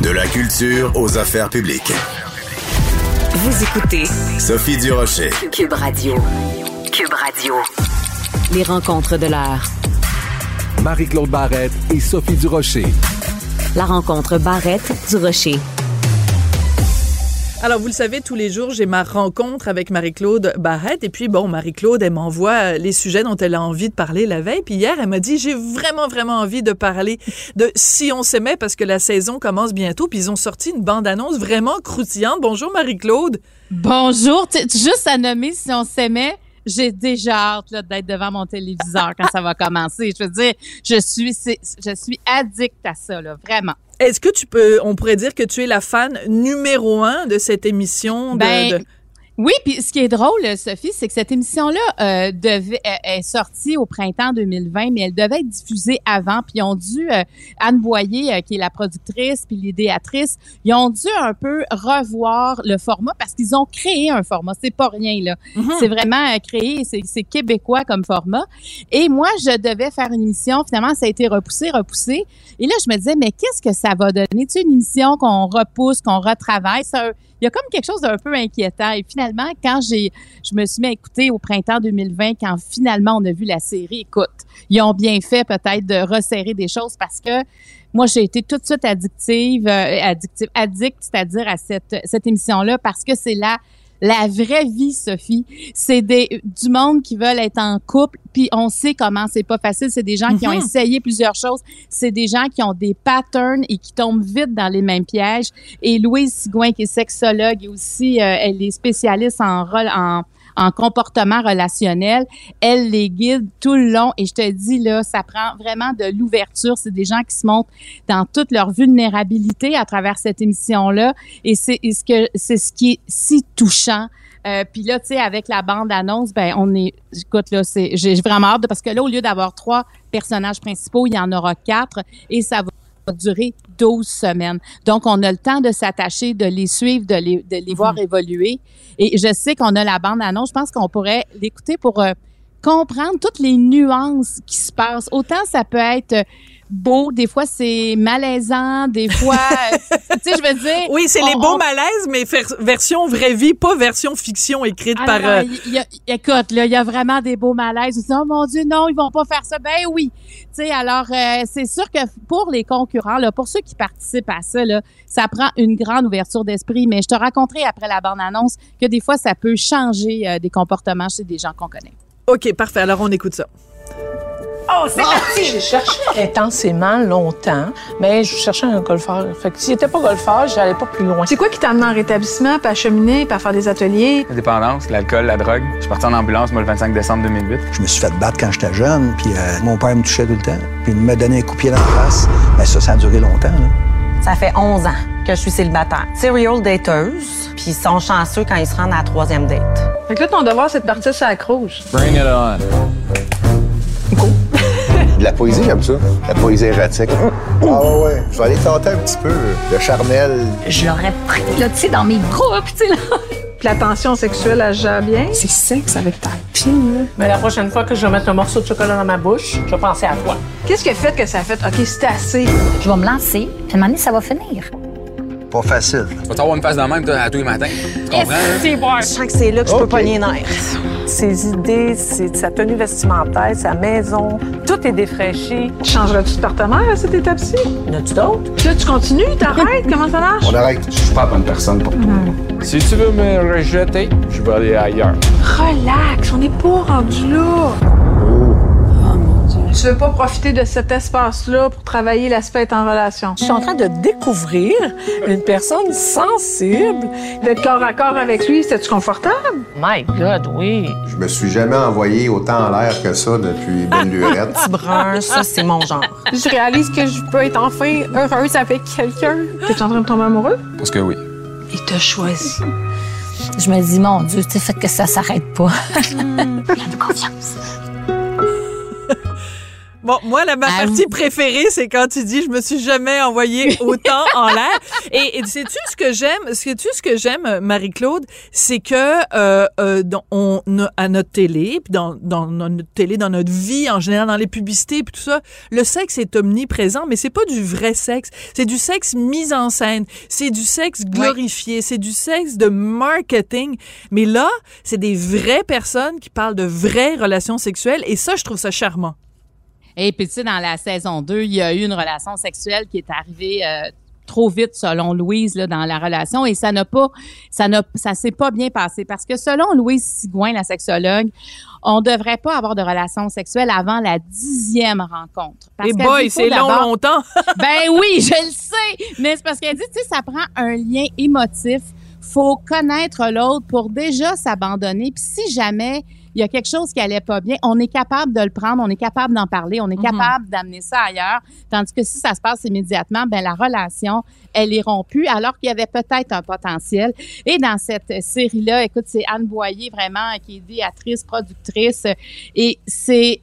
De la culture aux affaires publiques. Vous écoutez Sophie Durocher. Cube Radio. Cube Radio. Les rencontres de l'heure. Marie-Claude Barrette et Sophie Durocher. La rencontre Barrette-Durocher. Alors, vous le savez, tous les jours, j'ai ma rencontre avec Marie-Claude Barrette. Et puis, bon, Marie-Claude, elle m'envoie les sujets dont elle a envie de parler la veille. Puis hier, elle m'a dit, j'ai vraiment, vraiment envie de parler de Si on s'aimait parce que la saison commence bientôt. Puis ils ont sorti une bande-annonce vraiment croustillante. Bonjour, Marie-Claude. Bonjour. Juste à nommer Si on s'aimait, j'ai déjà hâte d'être devant mon téléviseur quand ça va commencer. Je veux dire, je suis, je suis addict à ça, là, vraiment. Est-ce que tu peux, on pourrait dire que tu es la fan numéro un de cette émission? De, ben, oui, puis ce qui est drôle, Sophie, c'est que cette émission-là euh, devait est sortie au printemps 2020, mais elle devait être diffusée avant. Puis ils ont dû euh, Anne Boyer, euh, qui est la productrice, puis l'idéatrice, ils ont dû un peu revoir le format parce qu'ils ont créé un format. C'est pas rien là. Mm-hmm. C'est vraiment créé, c'est québécois comme format. Et moi, je devais faire une émission. Finalement, ça a été repoussé, repoussé. Et là, je me disais, mais qu'est-ce que ça va donner? Tu sais, une émission qu'on repousse, qu'on retravaille, ça il y a comme quelque chose d'un peu inquiétant. Et finalement, quand j'ai, je me suis mis à écouter au printemps 2020, quand finalement on a vu la série, écoute, ils ont bien fait peut-être de resserrer des choses parce que moi, j'ai été tout de suite addictive, euh, addictive, addict, c'est-à-dire à cette, cette émission-là parce que c'est là la vraie vie, Sophie, c'est des du monde qui veulent être en couple, puis on sait comment c'est pas facile. C'est des gens qui ont mhm. essayé plusieurs choses. C'est des gens qui ont des patterns et qui tombent vite dans les mêmes pièges. Et Louise Sigouin, qui est sexologue et aussi, euh, elle est spécialiste en rôle en en comportement relationnel. Elle les guide tout le long et je te dis là, ça prend vraiment de l'ouverture. C'est des gens qui se montrent dans toute leur vulnérabilité à travers cette émission-là et c'est ce que ce qui est si touchant. Euh, puis là, tu sais, avec la bande-annonce, ben on est, écoute là, c'est, j'ai vraiment hâte parce que là, au lieu d'avoir trois personnages principaux, il y en aura quatre et ça va durer 12 semaines. Donc, on a le temps de s'attacher, de les suivre, de les, de les voir mhm. évoluer. Et je sais qu'on a la bande-annonce. Je pense qu'on pourrait l'écouter pour euh, comprendre toutes les nuances qui se passent. Autant ça peut être beau, des fois c'est malaisant, des fois, tu sais, je veux dire. Oui, c'est les beaux malaises, mais version vraie vie, pas version fiction écrite ah par. Euh, écoute, là, il y a vraiment des beaux malaises. oh mon Dieu, non, ils vont pas faire ça. Ben oui. Tu sais, alors euh, c'est sûr que pour les concurrents, là, pour ceux qui participent à ça, là, ça prend une grande ouverture d'esprit. Mais je te raconterai après la bande-annonce que des fois, ça peut changer euh, des comportements chez des gens qu'on connaît. OK, parfait. Alors, on écoute ça. Oh, c'est parti! J'ai cherché intensément longtemps, mais je cherchais un golfeur. Fait que s'il n'était pas golfeur, j'allais pas plus loin. C'est quoi qui t'a amené en rétablissement, pas à cheminer, pas à faire des ateliers? La dépendance, l'alcool, la drogue. Je suis parti en ambulance, moi, le 25 décembre 2008. Je me suis fait battre quand j'étais jeune, puis euh, mon père me touchait tout le temps. Puis il me donnait un coup de pied dans la face. Mais ça, ça a duré longtemps, là. Ça fait 11 ans que je suis célibataire. Serial dateuse, puis ils sont chanceux quand ils se rendent à la troisième date. Fait que là, ton devoir, c'est de partir sur la. Bring it on. De la poésie, j'aime ça. La poésie érotique. Ah ouais, ouais. Je vais aller tenter un petit peu le charnel. Je l'aurais pris, là, tu sais, dans mes groupes, tu sais, là. Puis la tension sexuelle, elle gère bien. C'est sexe avec ta pine, là. Mais la prochaine fois que je vais mettre un morceau de chocolat dans ma bouche, je vais penser à toi. Qu'est-ce qui a fait que ça a fait, OK, c'est assez? Je vais me lancer, puis à un moment donné, ça va finir pas facile. Tu vas t'avoir une face dans même à tous les matins. Tu comprends? C'est bon. Je sens que c'est là que je peux pogner les nerfs. Ses idées, sa tenue vestimentaire, sa maison, tout est défraîchi. Changerais-tu de partenaire à cette étape-ci? Y en a-tu d'autres? Là, tu continues? T'arrêtes? Comment ça marche? On arrête. Je suis pas la bonne personne pour toi. Si tu veux me rejeter, je vais aller ailleurs. Relax, on n'est pas rendu là. Tu veux pas profiter de cet espace-là pour travailler l'aspect en relation? Je suis en train de découvrir une personne sensible. D'être corps à corps avec lui, c'est-tu confortable? My God, oui. Je me suis jamais envoyé autant en l'air que ça depuis belle lurette. Petit brun, ça, c'est mon genre. Je réalise que je peux être enfin heureuse avec quelqu'un. T'es en train de tomber amoureux? Parce que oui. Il t'a choisi. Je me dis, mon Dieu, tu fait que ça s'arrête pas. Plein de confiance. Bon, moi, la, ma Ah, partie vous- préférée, c'est quand tu dis, je me suis jamais envoyé autant en l'air. Et, et sais-tu ce que j'aime, sais-tu ce que j'aime, Marie-Claude, c'est que euh, euh, dans, on à notre télé, puis dans, dans notre télé, dans notre vie en général, dans les publicités, puis tout ça, le sexe est omniprésent, mais c'est pas du vrai sexe, c'est du sexe mis en scène, c'est du sexe glorifié, c'est du sexe de marketing. Mais là, c'est des vraies personnes qui parlent de vraies relations sexuelles, et ça, je trouve ça charmant. Et puis, tu sais, dans la saison 2, il y a eu une relation sexuelle qui est arrivée euh, trop vite, selon Louise, là, dans la relation. Et ça n'a pas, ça n'a, ça s'est pas bien passé. Parce que selon Louise Sigouin, la sexologue, on devrait pas avoir de relation sexuelle avant la dixième rencontre. Parce Et boy, c'est long longtemps. ben oui, je le sais. Mais c'est parce qu'elle dit, tu sais, ça prend un lien émotif. Faut connaître l'autre pour déjà s'abandonner. Puis si jamais il y a quelque chose qui allait pas bien, on est capable de le prendre, on est capable d'en parler, on est capable d'amener ça ailleurs. Tandis que si ça se passe immédiatement, ben la relation, elle est rompue alors qu'il y avait peut-être un potentiel. Et dans cette série-là, écoute, c'est Anne Boyer vraiment qui est idéatrice, productrice. Et c'est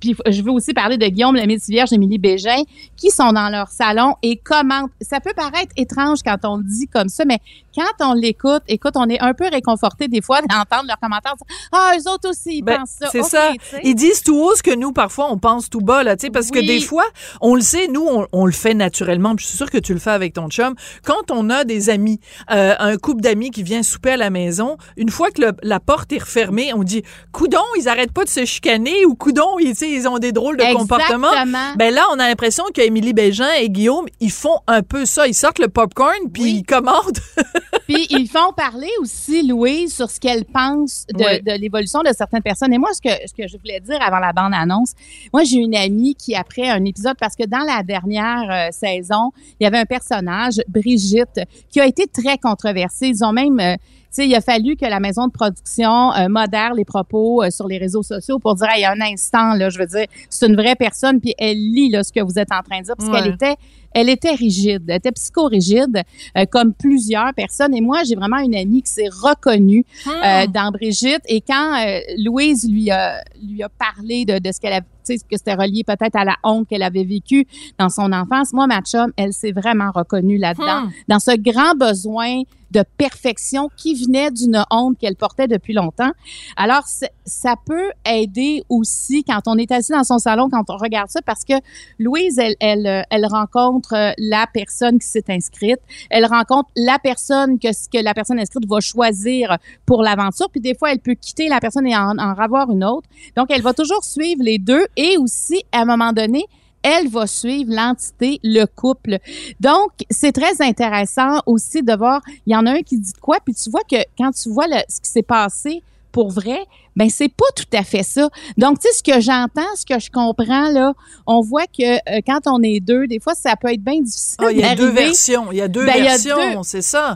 puis je veux aussi parler de Guillaume le Vierge, Émilie Bégin, qui sont dans leur salon et commentent. Ça peut paraître étrange quand on le dit comme ça, mais quand on l'écoute, écoute, on est un peu réconforté des fois d'entendre leurs commentaires. Ah, eux autres aussi, ils Ben, pensent ça. C'est ça. Ils disent tout haut ce que nous, parfois, on pense tout bas, là, tu sais, parce que des fois, on le sait, nous, on, on le fait naturellement. puis Je suis sûre que tu le fais avec ton chum. Quand on a des amis, euh, un couple d'amis qui vient souper à la maison, une fois que le- la porte est refermée, on dit, coudon, ils arrêtent pas de se chicaner ou coudon, ils, ils ont des drôles de comportements. Ben là, on a l'impression qu'Émilie Bégin et Guillaume, ils font un peu ça. Ils sortent le popcorn, puis ils commandent. Puis ils font parler aussi, Louise, sur ce qu'elle pense de, Oui. de l'évolution de certaines personnes. Et moi, ce que, ce que je voulais dire avant la bande-annonce, moi, j'ai une amie qui, après un épisode, parce que dans la dernière euh, saison, il y avait un personnage, Brigitte, qui a été très controversée. Ils ont même... euh, sais, il a fallu que la maison de production euh, modère les propos euh, sur les réseaux sociaux pour dire, il y a un instant, là, je veux dire, c'est une vraie personne, puis elle lit là, ce que vous êtes en train de dire, parce Ouais. qu'elle était elle était rigide, elle était psychorigide, euh, comme plusieurs personnes. Et moi, j'ai vraiment une amie qui s'est reconnue euh, dans Brigitte. Et quand euh, Louise lui a, lui a parlé de, de ce qu'elle avait, tu sais, que c'était relié peut-être à la honte qu'elle avait vécue dans son enfance, moi, ma chum, elle s'est vraiment reconnue là-dedans, Hmm. dans ce grand besoin de perfection qui venait d'une honte qu'elle portait depuis longtemps. Alors, ça peut aider aussi quand on est assis dans son salon, quand on regarde ça, parce que Louise, elle, elle, euh, elle rencontre euh, la personne qui s'est inscrite, elle rencontre la personne que que la personne inscrite va choisir pour l'aventure, puis des fois, elle peut quitter la personne et en, en avoir une autre. Donc, elle va toujours suivre les deux et aussi, à un moment donné, elle va suivre l'entité, le couple. Donc, c'est très intéressant aussi de voir, il y en a un qui dit quoi, puis tu vois que quand tu vois ce qui s'est passé pour vrai, ben c'est pas tout à fait ça. Donc, tu sais, ce que j'entends, ce que je comprends, là, on voit que euh, quand on est deux, des fois, ça peut être bien difficile Ah, il y a deux versions. Il y a deux Ben, versions, c'est ça.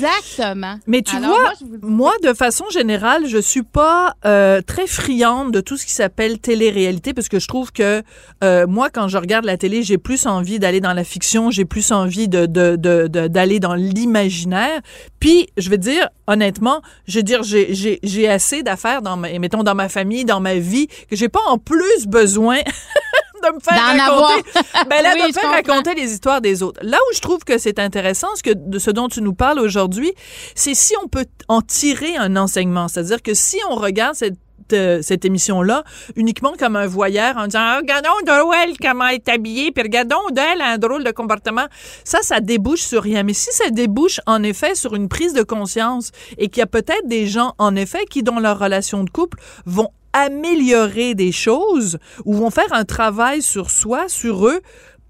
Exactement. Mais tu Alors, vois, moi, vous de façon générale, je suis pas euh, très friande de tout ce qui s'appelle télé-réalité parce que je trouve que euh, moi, quand je regarde la télé, j'ai plus envie d'aller dans la fiction, j'ai plus envie de de- de- de- d'aller dans l'imaginaire. Puis, je vais dire honnêtement, je veux dire, j'ai j'ai j'ai assez d'affaires dans ma, mettons dans ma famille, dans ma vie que j'ai pas en plus besoin de me faire raconter, ben là, Oui, de faire raconter les histoires des autres. Là où je trouve que c'est intéressant, ce, que, de ce dont tu nous parles aujourd'hui, c'est si on peut en tirer un enseignement. C'est-à-dire que si on regarde cette euh, cette émission-là uniquement comme un voyeur en disant ah, regardons Noël comment elle est habillée puis regardons d'elle un drôle de comportement ça ça débouche sur rien mais si ça débouche en effet sur une prise de conscience et qu'il y a peut-être des gens en effet qui dans leur relation de couple vont améliorer des choses ou vont faire un travail sur soi sur eux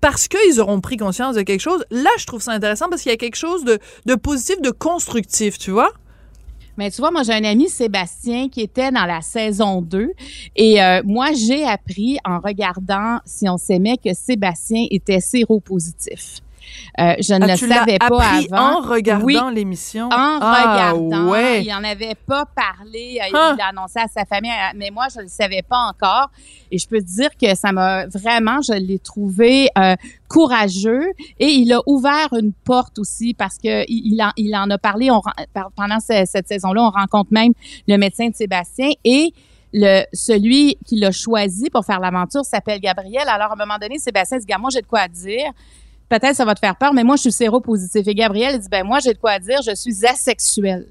parce qu'ils auront pris conscience de quelque chose, là, je trouve ça intéressant parce qu'il y a quelque chose de positif, de constructif, tu vois? Mais tu vois, moi, j'ai un ami, Sébastien, qui était dans la saison 2. Et euh, moi, j'ai appris en regardant Si on s'aimait que Sébastien était séropositif. Euh, je ne Ah, le tu l'as savais pas appris avant. en regardant Oui, l'émission? En Ah, regardant. ouais. Il n'en avait pas parlé. euh, Hein? Il l'a annoncé à sa famille, euh, mais moi, je ne le savais pas encore. Et je peux te dire que ça m'a vraiment, je l'ai trouvé euh, courageux. Et il a ouvert une porte aussi parce que il, en, il en a parlé. On, pendant ce- cette saison-là, on rencontre même le médecin de Sébastien et le celui qui l'a choisi pour faire l'aventure s'appelle Gabriel. Alors, à un moment donné, Sébastien dit, moi, j'ai de quoi dire. Peut-être ça va te faire peur, mais moi, je suis séropositif. Et Gabriel dit, ben moi, j'ai de quoi dire, je suis asexuel.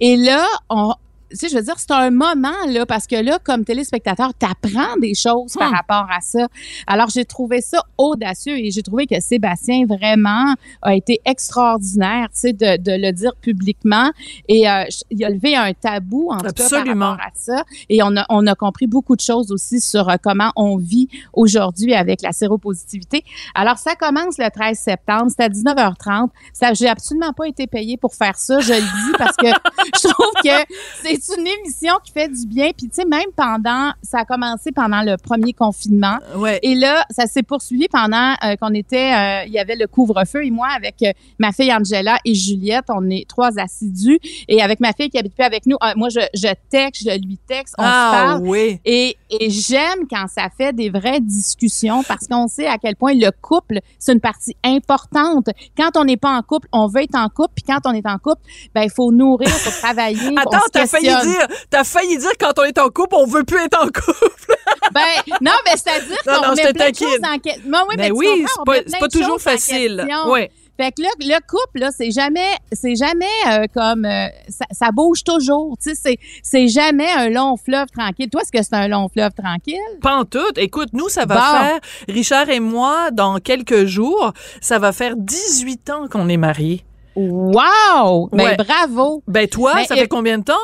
Et là, on, tu sais, je veux dire, c'est un moment, là, parce que là, comme téléspectateur, t'apprends des choses par Hmm. rapport à ça. Alors, j'ai trouvé ça audacieux et j'ai trouvé que Sébastien, vraiment, a été extraordinaire, tu sais, de, de le dire publiquement. Et euh, il a levé un tabou, en tout cas, Absolument. par rapport à ça. Et on a, on a compris beaucoup de choses aussi sur euh, comment on vit aujourd'hui avec la séropositivité. Alors, ça commence le 13 septembre. C'est à 19h30. Ça, j'ai absolument pas été payée pour faire ça. Je le dis parce que je trouve que c'est une émission qui fait du bien. Puis, tu sais, même pendant, ça a commencé pendant le premier confinement. Ouais. Et là, ça s'est poursuivi pendant euh, qu'on était, euh, il y avait le couvre-feu. Et moi, avec euh, ma fille Angela et Juliette, on est trois assidus. Et avec ma fille qui habite plus avec nous, euh, moi, je, je texte, je lui texte, on se Ah parle. oui. Et, et j'aime quand ça fait des vraies discussions parce qu'on sait à quel point le couple, c'est une partie importante. Quand on n'est pas en couple, on veut être en couple. Puis quand on est en couple, ben il faut nourrir, il faut travailler. Attends, se t'as failli dire, t'as failli dire quand on est en couple, on veut plus être en couple. Ben, non, mais c'est-à-dire qu'on met plein de choses en question. Ben oui, mais oui, c'est pas- toujours facile. Ouais. Fait que là, le couple, là, c'est jamais, c'est jamais euh, comme, euh, ça, ça bouge toujours. Tu sais, c'est, jamais un long fleuve tranquille. Toi, est-ce que c'est un long fleuve tranquille? Pas en tout. Écoute, nous, ça va Bon. faire, Richard et moi, dans quelques jours, ça va faire 18 ans qu'on est mariés. Wow! Ben, Ouais. bravo! Ben toi, ça fait combien de temps?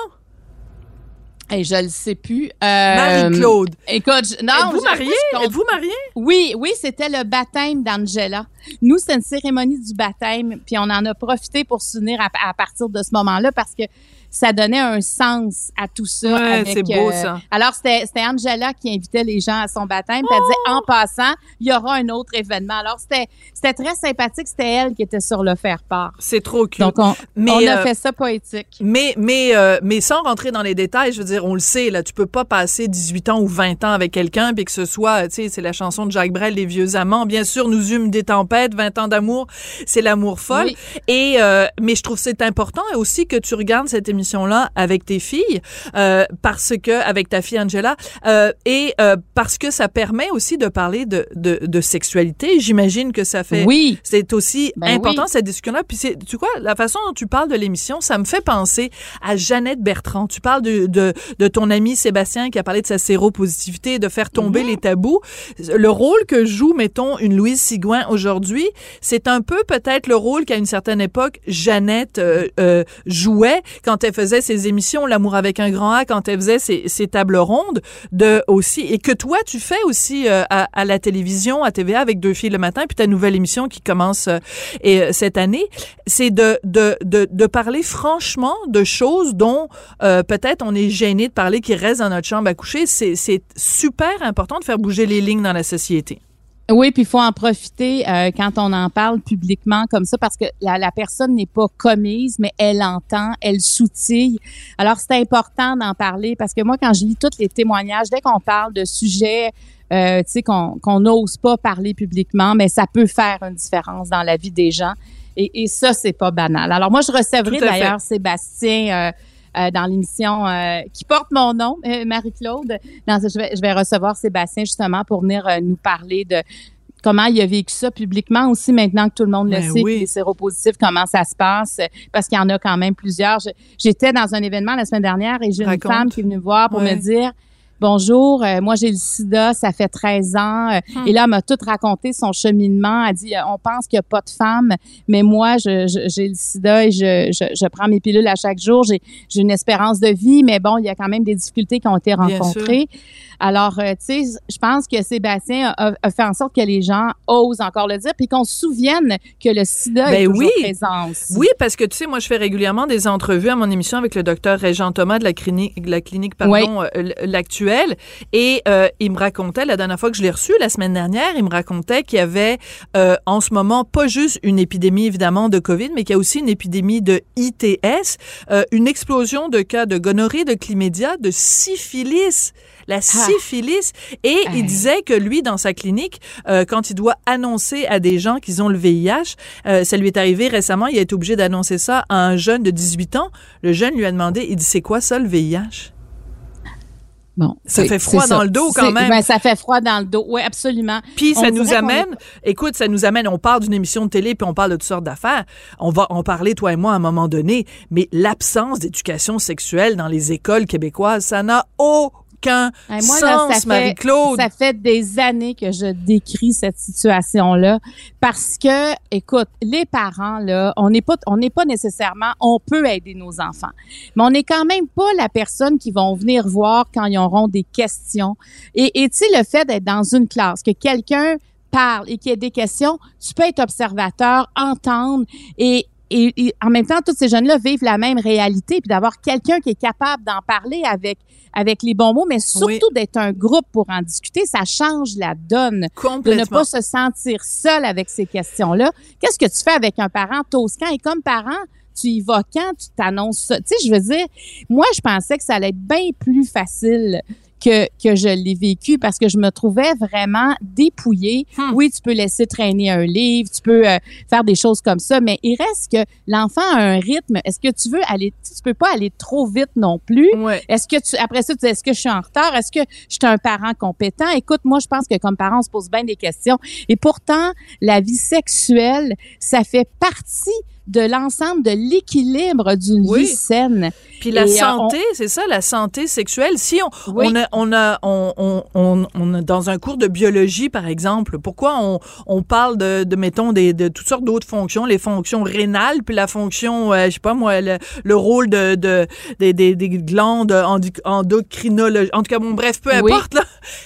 Hey, je le sais plus. Euh, Marie-Claude. Écoute, je- non. Êtes-vous compte- Êtes-vous mariés? Oui, oui, c'était le baptême d'Angela. Nous, c'était une cérémonie du baptême, puis on en a profité pour se souvenir à, à partir de ce moment-là parce que ça donnait un sens à tout ça. Ouais, c'est beau, euh, ça. Alors, c'était Angela qui invitait les gens à son baptême, puis elle disait, Oh! en passant, il y aura un autre événement. Alors, c'était c'était très sympathique. C'était elle qui était sur le faire-part. C'est trop cute. Donc, on, Mais, on a euh, fait ça poétique. Mais, mais, euh, mais sans rentrer dans les détails, je veux dire, on le sait, là, tu peux pas passer 18 ans ou 20 ans avec quelqu'un, puis que ce soit, tu sais, c'est la chanson de Jacques Brel, Les vieux amants. Bien sûr, nous eûmes des tempêtes, 20 ans d'amour, c'est l'amour folle. Oui. Et, euh, mais je trouve c'est important aussi que tu regardes cette émission-là avec tes filles, euh, parce que, avec ta fille Angela, euh, et euh, parce que ça permet aussi de parler de, de, de sexualité. J'imagine que ça fait. Oui. C'est aussi Ben important oui. cette discussion-là. Puis c'est, tu vois, la façon dont tu parles de l'émission, ça me fait penser à Jeannette Bertrand. Tu parles de, de, de ton ami Sébastien qui a parlé de sa séropositivité, de faire tomber Mhm. les tabous. Le rôle que joue, mettons, une Louise Sigouin aujourd'hui, c'est un peu peut-être le rôle qu'à une certaine époque, Jeannette euh, euh, jouait quand elle faisait ses émissions L'amour avec un grand A, quand elle faisait ses, tables rondes, de aussi, et que toi, tu fais aussi euh, à, la télévision, à TVA avec Deux filles le matin, puis ta nouvelle émission qui commence et, cette année, c'est de, parler franchement de choses dont peut-être on est gêné de parler, qui restent dans notre chambre à coucher. C'est super important de faire bouger les lignes dans la société. Oui, puis il faut en profiter euh, quand on en parle publiquement comme ça parce que la, la personne n'est pas commise, mais elle entend, elle soutille. Alors, c'est important d'en parler parce que moi, quand je lis tous les témoignages, dès qu'on parle de sujets euh, tu sais, qu'on n'ose pas parler publiquement, mais ça peut faire une différence dans la vie des gens. Et, et ça, c'est pas banal. Alors, moi, je recevrai d'ailleurs Sébastien... Euh, euh, dans l'émission euh, qui porte mon nom, euh, Marie-Claude. Je vais, je vais recevoir Sébastien justement pour venir euh, nous parler de comment il a vécu ça publiquement aussi maintenant que tout le monde le Ben sait, oui. les séropositifs, comment ça se passe, parce qu'il y en a quand même plusieurs. J'étais dans un événement la semaine dernière et j'ai une femme qui est venue me voir pour Ouais. me dire Bonjour, euh, moi j'ai le sida, ça fait 13 ans. Euh, Hmm. Et là, elle m'a tout raconté son cheminement. Elle dit, euh, on pense qu'il n'y a pas de femme, mais moi, j'ai le sida et je, je, je prends mes pilules à chaque jour. J'ai une espérance de vie, mais bon, il y a quand même des difficultés qui ont été rencontrées. Alors, euh, tu sais, je pense que Sébastien a, a fait en sorte que les gens osent encore le dire, puis qu'on se souvienne que le sida est Ben toujours oui. présent aussi. Oui, parce que tu sais, moi, je fais régulièrement des entrevues à mon émission avec le docteur Régent Thomas de la clinique, de la clinique pardon, euh, l- Et euh, il me racontait, la dernière fois que je l'ai reçu, la semaine dernière, il me racontait qu'il y avait euh, en ce moment pas juste une épidémie, évidemment, de COVID, mais qu'il y a aussi une épidémie de ITS, euh, une explosion de cas de gonorrhée, de chlamydia, de syphilis. La syphilis. Et Ah. il disait que lui, dans sa clinique, euh, quand il doit annoncer à des gens qu'ils ont le VIH, euh, ça lui est arrivé récemment, il a été obligé d'annoncer ça à un jeune de 18 ans. Le jeune lui a demandé, il dit, c'est quoi ça, le VIH? Bon, Ça fait froid dans ça. le dos quand même. ben, ça fait froid dans le dos. Oui, absolument. Puis ça nous amène, écoute, ça nous amène, on parle d'une émission de télé puis on parle de toutes sortes d'affaires. On va en parler, toi et moi, à un moment donné, mais l'absence d'éducation sexuelle dans les écoles québécoises, ça n'a aucun Hey, moi, là, ça fait, Marie-Claude. ça fait des années que je décris cette situation-là parce que, écoute, les parents, là, on n'est pas, on n'est pas nécessairement, on peut aider nos enfants, mais on n'est quand même pas la personne qui vont venir voir quand ils auront des questions. Et, et tu sais, le fait d'être dans une classe, que quelqu'un parle et qu'il y ait des questions, tu peux être observateur, entendre et et, et en même temps, tous ces jeunes-là vivent la même réalité, puis d'avoir quelqu'un qui est capable d'en parler avec avec les bons mots, mais surtout Oui. d'être un groupe pour en discuter, ça change la donne. De ne Complètement. pas se sentir seul avec ces questions-là. Qu'est-ce que tu fais avec un parent toscan? Et comme parent, tu y vas quand? Tu t'annonces ça? Tu sais, je veux dire, moi, je pensais que ça allait être bien plus facile que, que je l'ai vécu parce que je me trouvais vraiment dépouillée. Hmm. Oui, tu peux laisser traîner un livre, tu peux euh, faire des choses comme ça, mais il reste que l'enfant a un rythme. Est-ce que tu veux aller, tu peux pas aller trop vite non plus. Ouais. Est-ce que tu, après ça, tu dis, est-ce que je suis en retard? Est-ce que je suis un parent compétent? Écoute, moi, je pense que comme parent, on se pose bien des questions. Et pourtant, la vie sexuelle, ça fait partie de l'ensemble de l'équilibre d'une Oui. vie saine. Puis la Et, euh, santé, c'est ça, la santé sexuelle. Si on, Oui. on, a, on, a, on, on, on, dans un cours de biologie, par exemple, pourquoi on, on parle de, de mettons, des, de toutes sortes d'autres fonctions, les fonctions rénales, puis la fonction, euh, je sais pas moi, le, le rôle de, de des, des, des glandes endoc- endocrinologiques. En tout cas, bon, bref, peu Oui. importe, là.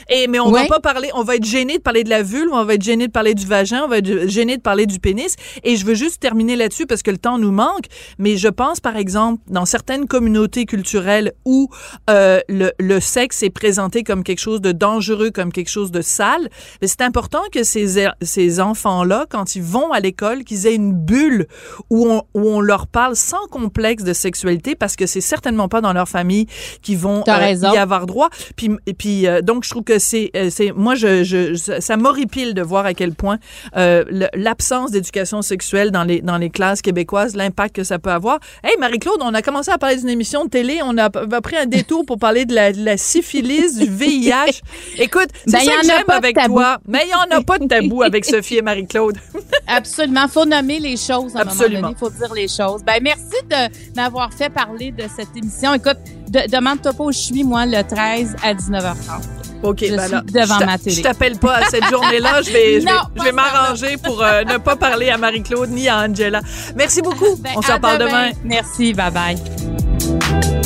Et, mais on va pas parler, on va être gêné de parler de la vulve, on va être gêné de parler du vagin, on va être gêné de parler du pénis. Et je veux juste terminer là-dessus parce que le temps nous manque. Mais je pense, par exemple, dans certaines communautés culturelles où euh, le, le sexe est présenté comme quelque chose de dangereux, comme quelque chose de sale, mais c'est important que ces, ces enfants-là, quand ils vont à l'école, qu'ils aient une bulle où on, où on leur parle sans complexe de sexualité parce que c'est certainement pas dans leur famille qu'ils vont euh, y avoir droit. Puis, et puis euh, donc, je trouve que c'est, c'est moi, je, ça m'horripile de voir à quel point l'absence d'éducation sexuelle dans les, dans les classes québécoises, l'impact que ça peut avoir. Hey, Marie-Claude, on a commencé à parler d'une émission de télé, on a, pris un détour pour parler de la, de la syphilis, du VIH. Écoute, c'est Ben, ça que j'aime avec toi. Mais il n'y en a pas de tabou avec Sophie et Marie-Claude. Absolument. Faut nommer les choses à Absolument. donné. Faut dire les choses. Ben, merci de m'avoir fait parler de cette émission. Écoute, de- demande-toi pas où je suis, moi, le 13 à 19h30. OK, Je ben suis là, devant je ma télé. Je t'appelle pas à cette journée-là. Je vais, je vais, je vais m'arranger pour euh, ne pas parler à Marie-Claude ni à Angela. Merci beaucoup. Ben, On s'en parle demain. Merci. Bye bye.